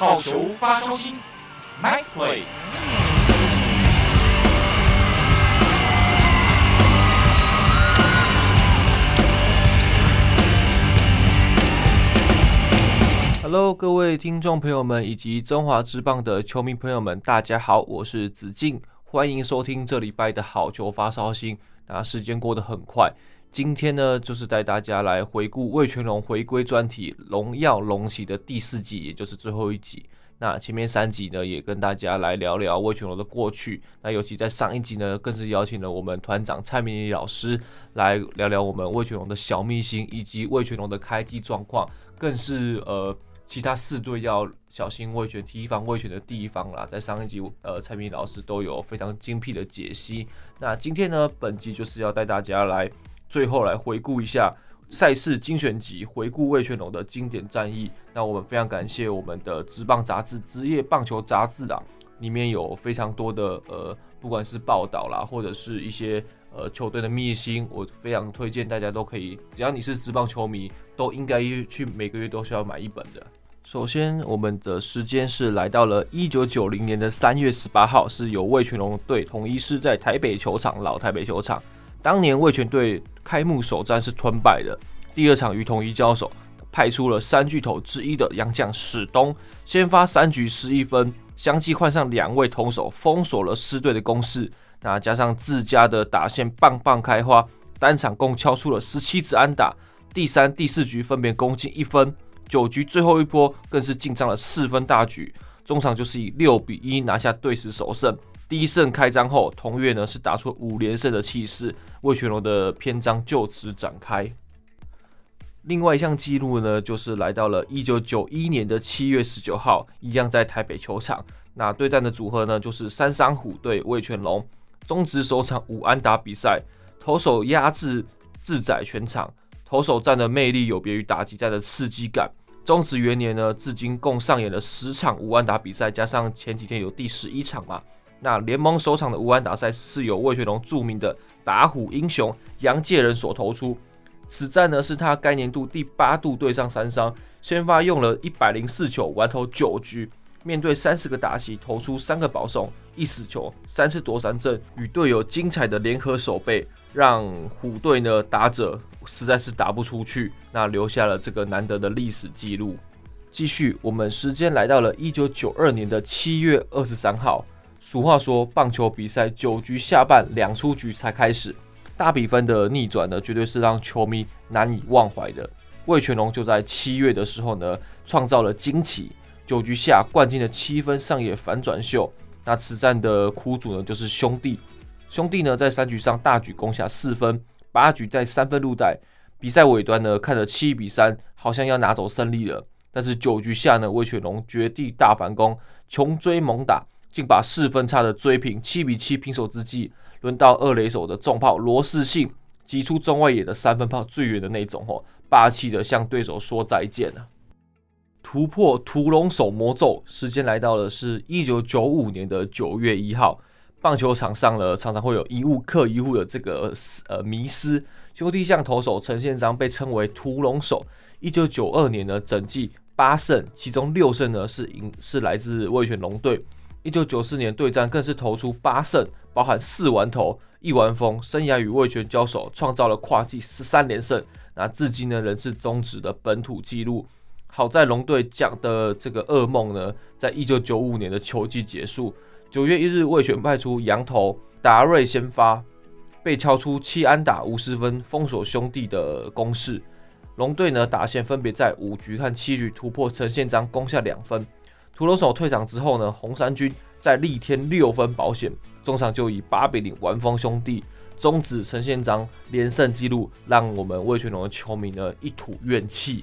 好球发烧星，Nice play。Hello，各位听众朋友们以及中华职棒的球迷朋友们，大家好，我是子敬，欢迎收听这礼拜的好球发烧星。那时间过得很快。今天呢，就是带大家来回顾味全龙回归专题《荣耀龙骑》的第四季，也就是最后一集。那前面三集呢，也跟大家来聊聊味全龙的过去。那尤其在上一集呢，更是邀请了我们团长蔡明义老师来聊聊我们味全龙的小秘辛，以及味全龙的开季状况，更是呃其他四队要小心味全提防味全的地方啦。在上一集，呃，蔡明礼老师都有非常精辟的解析。那今天呢，本集就是要带大家来。最后来回顾一下赛事精选集，回顾魏全龙的经典战役。那我们非常感谢我们的职棒杂志《职业棒球杂志》啊，里面有非常多的呃，不管是报道啦，或者是一些呃球队的秘辛，我非常推荐大家都可以，只要你是职棒球迷，都应该去每个月都需要买一本的。首先，我们的时间是来到了一九九零年的三月十八号，是由魏全龙队统一狮在台北球场，老台北球场。当年魏全队开幕首战是吞败的，第二场与统一交手，派出了三巨头之一的洋将史东，先发三局失一分，相继换上两位投手封锁了狮队的攻势。那加上自家的打线棒棒开花，单场共敲出了十七支安打，第三、第四局分别攻进一分，九局最后一波更是进账了四分大局，中场就是以六比一拿下队史首胜。第一胜开张后，同月呢是打出五连胜的气势，魏全龙的篇章就此展开。另外一项纪录呢，就是来到了一九九一年的七月十九号，一样在台北球场。那对战的组合呢，就是三山虎对魏全龙。中职首场五安打比赛，投手压制自宰全场，投手战的魅力有别于打击战的刺激感。中职元年呢，至今共上演了十场五安打比赛，加上前几天有第十一场嘛。那联盟首场的无安打赛是由魏全龙著名的打虎英雄杨介仁所投出，此战呢是他该年度第八度对上三商，先发用了一百零四球，完投九局，面对三十个打席，投出三个保送，一死球，三次夺三振，与队友精彩的联合守备，让虎队呢打者实在是打不出去，那留下了这个难得的历史记录。继续，我们时间来到了一九九二年的七月二十三号。俗话说，棒球比赛九局下半两出局才开始，大比分的逆转呢，绝对是让球迷难以忘怀的。魏全龙就在七月的时候呢，创造了惊奇，九局下灌进了七分上野反转秀。那此战的苦主呢，就是兄弟。兄弟呢，在三局上大举攻下四分，八局在三分入袋。比赛尾端呢，看着七比三，好像要拿走胜利了。但是九局下呢，魏全龙绝地大反攻，穷追猛打。竟把四分差的追平，七比七平手之际，轮到二垒手的重炮罗士信击出中外野的三分炮，最远的那种哦，霸气的向对手说再见了。突破屠龙手魔咒，时间来到了是一九九五年的九月一号，棒球场上了常常会有一物克一物的这个呃迷思，兄弟象投手陈宪章被称为屠龙手。一九九二年呢，整季八胜，其中六胜呢是赢是来自味全龙队。一九九四年对战更是投出八胜，包含四完投、一完封，生涯与味全交手创造了跨季十三连胜，那至今呢仍是终止的本土纪录。好在龙队讲的这个噩梦呢，在一九九五年的球季结束，九月一日味全派出洋投达瑞先发，被敲出七安打无失分，封锁兄弟的攻势。龙队呢打线分别在五局和七局突破陈宪章攻下两分。屠龙手退场之后呢，红衫军再力添六分保险，终场就以八比零完封兄弟，终止陈宪章连胜纪录，让我们魏全龙的球迷呢一吐怨气。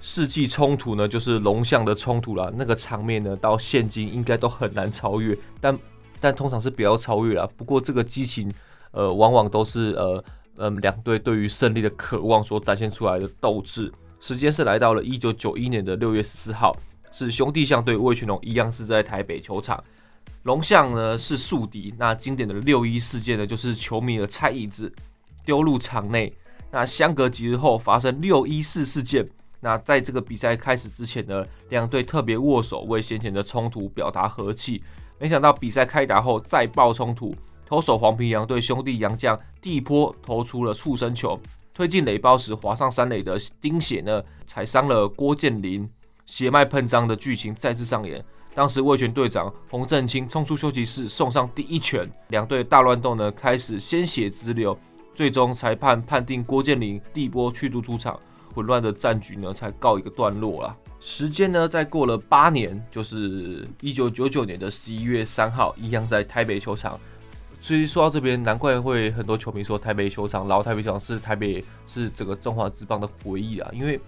世纪冲突呢，就是龙象的冲突啦，那个场面呢，到现今应该都很难超越，但但通常是不要超越啦。不过这个激情，呃，往往都是呃嗯两队对于胜利的渴望所展现出来的斗志。时间是来到了一九九一年的六月十四号。是兄弟象对味全龙一样是在台北球场，龙象呢是宿敌。那经典的六一事件呢，就是球迷的拆椅子丢入场内。那相隔几日后发生六一四事件，那在这个比赛开始之前呢，两队特别握手，为先前的冲突表达和气。没想到比赛开打后再爆冲突，投手黄平洋对兄弟杨将地波投出了触身球，推进垒包时滑上三垒的丁血呢，踩伤了郭建霖，血脉喷张的剧情再次上演。当时味全队长洪振清冲出休息室送上第一拳，两队大乱斗呢开始鲜血直流，最终裁判判定郭建霖地波驱逐出场。混乱的战局呢，才告一个段落啦。时间呢，再过了八年，就是一九九九年的十一月三号，一样在台北球场。所以说到这边，难怪会很多球迷说台北球场，老台北球场是台北是整个中华之棒的回忆啊。因为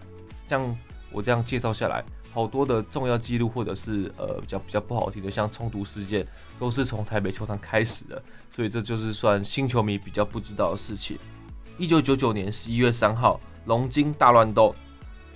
像我这样介绍下来，好多的重要记录或者是呃比较比较不好听的，像冲突事件，都是从台北球场开始的。所以这就是算新球迷比较不知道的事情。一九九九年十一月三号。龙金大乱斗，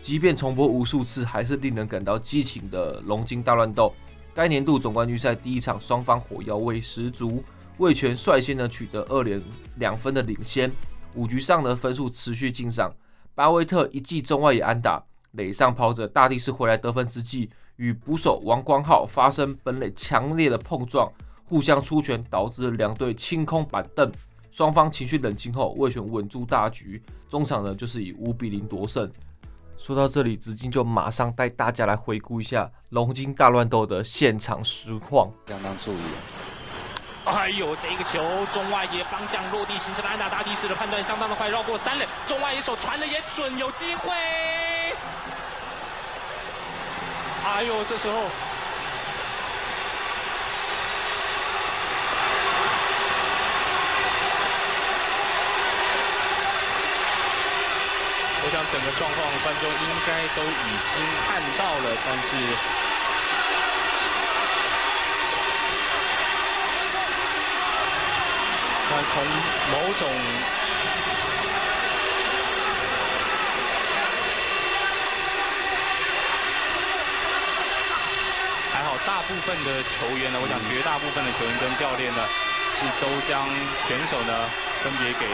即便重播无数次，还是令人感到激情的龙金大乱斗。该年度总冠军赛第一场，双方火药味十足，味全率先呢取得二连两分的领先。五局上的分数持续进上，巴威特一记中外野安打，垒上跑者大帝是回来得分之际，与捕手王光浩发生本垒强烈的碰撞，互相出拳，导致两队清空板凳。双方情绪冷静后，味全稳住大局，中场呢就是以五比零夺胜。说到这里，子敬就马上带大家来回顾一下龙金大乱斗的现场实况。相当注意。哎呦，这个球中外野方向落地形成的安打，大帝式的判断相当的快，绕过三垒，中外野手传的也准，有机会。哎呦，这时候。我想整个状况观众应该都已经看到了，但是，那从某种大部分的球员呢，我想绝大部分的球员跟教练呢，是都将选手呢分别给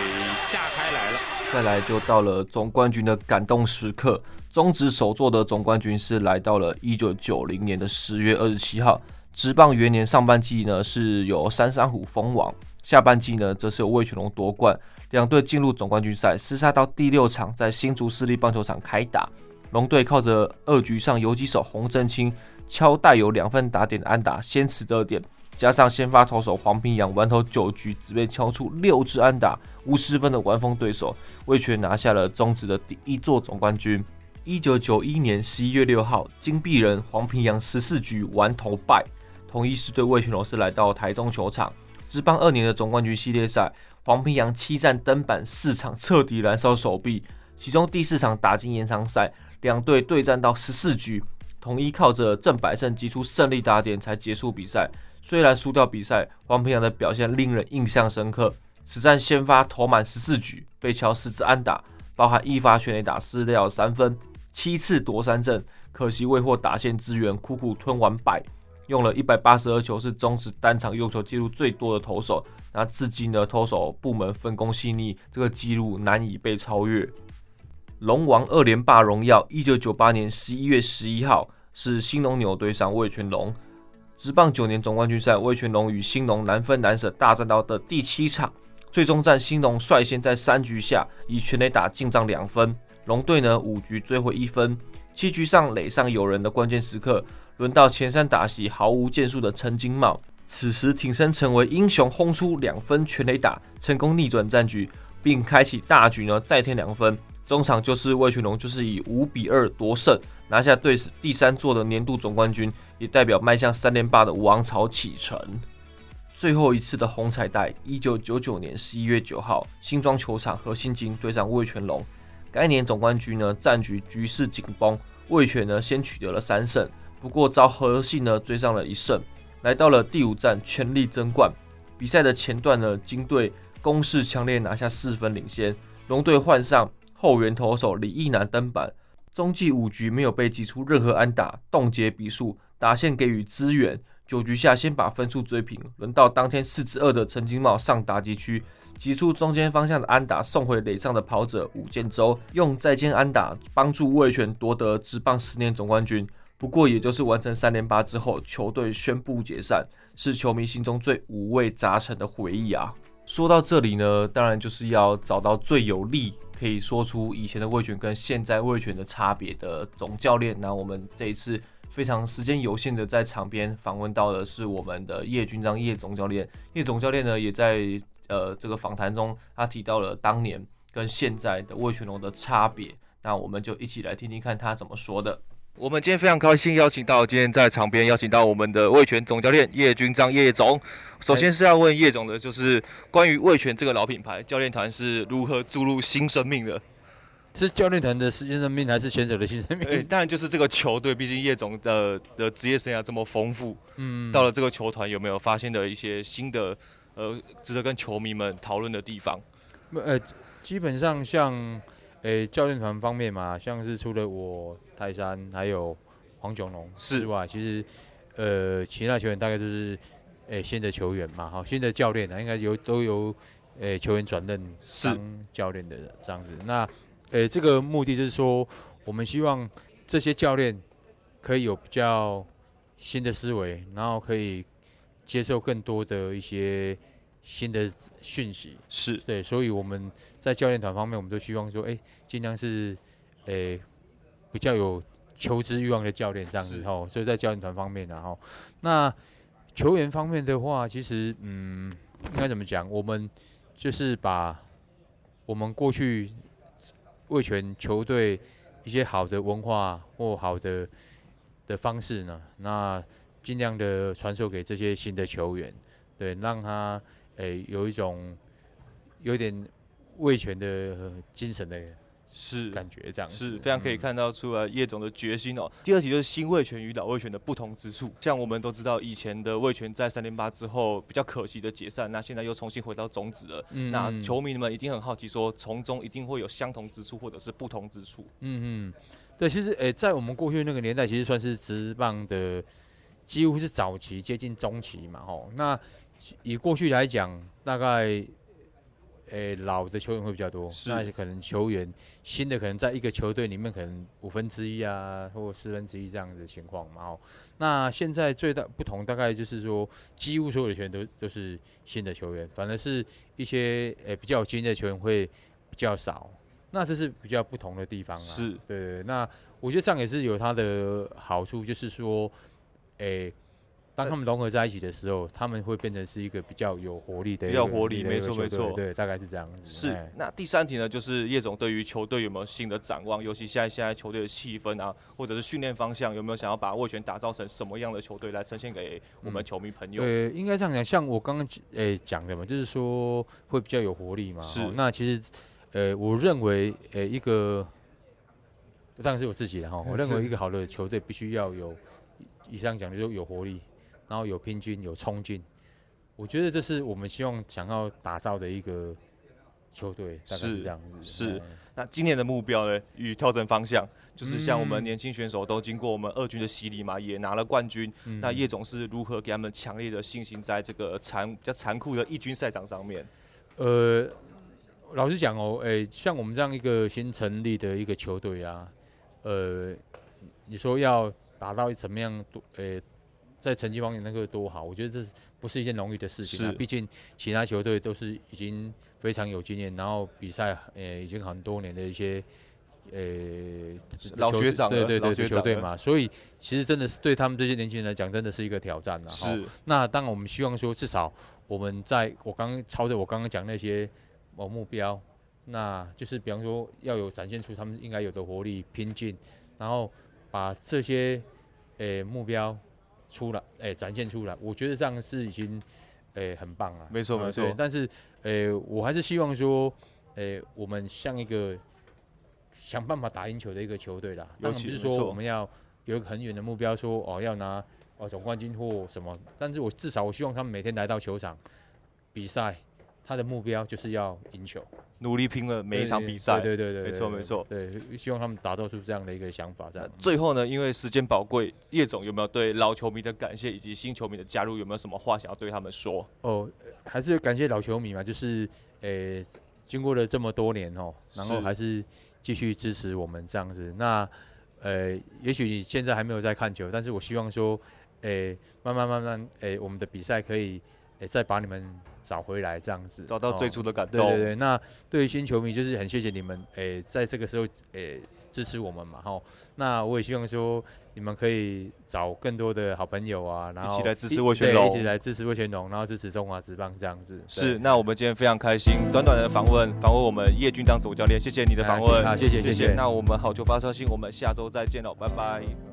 架开来了。再来就到了总冠军的感动时刻，中职首座的总冠军是来到了一九九零年的十月二十七号。职棒元年上半季呢是由三山虎封王，下半季呢则是由味全龙夺冠。两队进入总冠军赛，厮杀到第六场，在新竹市立棒球场开打。龙队靠着二局上游击手洪振清敲带有两分打点的安打，先驰得点。加上先发投手黄平洋完投九局，只被敲出六支安打，无失分的完封对手，味全拿下了中职的第一座总冠军。一九九一年十一月六号，金臂人黄平洋十四局完投败。同一时队味全龙是来到台中球场，职棒二年的总冠军系列赛，黄平洋七战登板四场，彻底燃烧手臂。其中第四场打进延长赛，两队对战到十四局，统一靠着郑百胜击出胜利打点才结束比赛。虽然输掉比赛，黄平洋的表现令人印象深刻。此战先发投满十四局，被敲四支安打，包含一发全垒打失掉三分，七次夺三振，可惜未获打线支援，苦苦吞完败。用了一百八十二球，是中职单场用球记录最多的投手。那至今的投手部门分工细腻，这个记录难以被超越。龙王二连霸荣耀，一九九八年十一月十一号是兴农牛对上味全龙。职棒九年总冠军赛，味全龙与兴农难分难舍大战到的第七场，最终战兴农率先在三局下以全垒打进账两分，龙队呢五局追回一分，七局上垒上有人的关键时刻，轮到前三打席毫无建树的陈金茂，此时挺身成为英雄，轰出两分全垒打，成功逆转战局，并开启大局呢再添两分。中场就是魏全龙，就是以五比二夺胜，拿下队史第三座的年度总冠军，也代表迈向三连霸的王朝启程。最后一次的红彩带，一九九九年十一月九号，新庄球场和信金对上魏全龙。该年总冠军呢，战局局势紧绷，魏全呢先取得了三胜，不过遭和信呢追上了一胜。来到了第五战，全力争冠。比赛的前段呢，金队攻势强烈，拿下四分领先。龙队换上。后援投手李义南登板，中继五局没有被击出任何安打，冻结比数，打线给予支援，九局下先把分数追平，轮到当天四支二的陈金茂上打击区，击出中间方向的安打，送回垒上的跑者吴建洲用再见安打帮助味全夺得职棒十年总冠军。不过，也就是完成三连八之后，球队宣布解散，是球迷心中最五味杂陈的回忆啊。说到这里呢，当然就是要找到最有利，可以说出以前的魏群跟现在魏群的差别的总教练。那我们这一次非常时间有限的在场边访问到的是我们的叶军章叶总教练。叶总教练呢，也在呃这个访谈中，他提到了当年跟现在的魏群龙的差别。那我们就一起来听听看他怎么说的。我们今天非常高兴邀请到今天在场边邀请到我们的魏权总教练叶军章叶总。首先是要问叶总的，就是关于魏权这个老品牌，教练团是如何注入新生命的？是教练团的新生命，还是选手的新生命？欸、当然就是这个球队，毕竟叶总的的职业生涯这么丰富。嗯，到了这个球团，有没有发现的一些新的呃值得跟球迷们讨论的地方？呃，基本上像。诶、欸，教练团方面嘛，像是除了我泰山还有黄炯龙之外，其实呃其他球员大概都是诶、欸、新的球员嘛，好新的教练啊，应该有都由诶、欸、球员转任当教练的这样子。那诶、欸、这个目的就是说，我们希望这些教练可以有比较新的思维，然后可以接受更多的一些。新的讯息是对，所以我们在教练团方面，我们都希望说，哎、欸，尽量是，诶、欸，比较有求知欲望的教练这样子吼。所以在教练团方面，然后那球员方面的话，其实，嗯，应该怎么讲？我们就是把我们过去为全球队一些好的文化或好的的方式呢，那尽量的传授给这些新的球员，对，让他。诶、欸，有一种有点味权的精神的，是感觉这样是非常可以看到出来叶总的决心哦。嗯、第二题就是新味权与老味权的不同之处，像我们都知道以前的味权在三连八之后比较可惜的解散，那现在又重新回到种子了。嗯、那球迷们一定很好奇，说从中一定会有相同之处或者是不同之处。嗯嗯，对，其实诶、欸，在我们过去那个年代，其实算是职棒的几乎是早期接近中期嘛，吼那。以过去来讲，大概，诶、欸，老的球员会比较多，是那可能球员新的可能在一个球队里面可能五分之一啊，或四分之一这样子的情况嘛。哦，那现在最大不同大概就是说，几乎所有的球员都都是新的球员，反而是一些诶、欸、比较有经验的球员会比较少。那这是比较不同的地方啊。是，对，对，对。那我觉得这样也是有它的好处，就是说，诶、欸。当他们融合在一起的时候，他们会变成是一个比较有活力的，比较活力，没错没错，对，大概是这样子。是。嘿那第三题呢，就是叶总对于球队有没有新的展望？尤其现在现在球队的气氛啊，或者是训练方向，有没有想要把味全打造成什么样的球队来呈现给我们球迷朋友？呃、嗯，应该这样讲，像我刚刚诶讲的嘛，就是说会比较有活力嘛。是。那其实，呃，我认为，呃，一个当然是我自己的哈，我认为一个好的球队必须要有以上讲的，就有活力。然后有拼劲，有冲劲，我觉得这是我们希望想要打造的一个球队，大概是这样子。是，是。那今年的目标呢？与调整方向，就是像我们年轻选手都经过我们二军的洗礼嘛，也拿了冠军。嗯、那叶总是如何给他们强烈的信心，在这个残比较残酷的一军赛场上面？呃，老实讲哦，诶，像我们这样一个新成立的一个球队啊，呃，你说要达到怎么样？诶。在成绩方面能够多好，我觉得这是不是一件容易的事情啊？毕竟其他球队都是已经非常有经验，然后比赛呃已经很多年的一些呃老学长，对对对对球队嘛，所以其实真的是对他们这些年轻人来讲，真的是一个挑战啊。是。那当然我们希望说，至少我们在我刚刚朝着我刚刚讲那些某目标，那就是比方说要有展现出他们应该有的活力、拼劲，然后把这些呃目标。出来，哎、欸，展现出来，我觉得这样是已经，哎、欸，很棒了。没错，没错。但是，哎、欸，我还是希望说，哎、欸，我们像一个想办法打赢球的一个球队啦。当然不是说我们要有一个很远的目标说，说哦要拿哦总冠军或什么。但是我至少我希望他们每天来到球场比赛，他的目标就是要赢球，努力拼了每一场比赛。对对对，没错没错。对，希望他们打造出这样的一个想法。这样。最后呢，因为时间宝贵，叶总有没有对老球迷的感谢以及新球迷的加入，有没有什么话想要对他们说？哦，还是感谢老球迷嘛，就是诶、欸，经过了这么多年哦，然后还是继续支持我们这样子。那呃，也许你现在还没有在看球，但是我希望说，诶、欸，慢慢慢慢，诶、欸，我们的比赛可以，诶、欸，再把你们找回来，这样子，找到最初的感动。哦、对对对，那对于新球迷，就是很谢谢你们，诶、欸，在这个时候，诶、欸，支持我们嘛，哈。那我也希望说，你们可以找更多的好朋友啊，然后一起来支持魏全龙，一起来支持魏全龙，然后支持中华职棒这样子。是，那我们今天非常开心，短短的访问，访问我们叶军当总教练，谢谢你的访问，好，谢谢谢谢。那我们好球发烧星，我们下周再见喽，拜拜。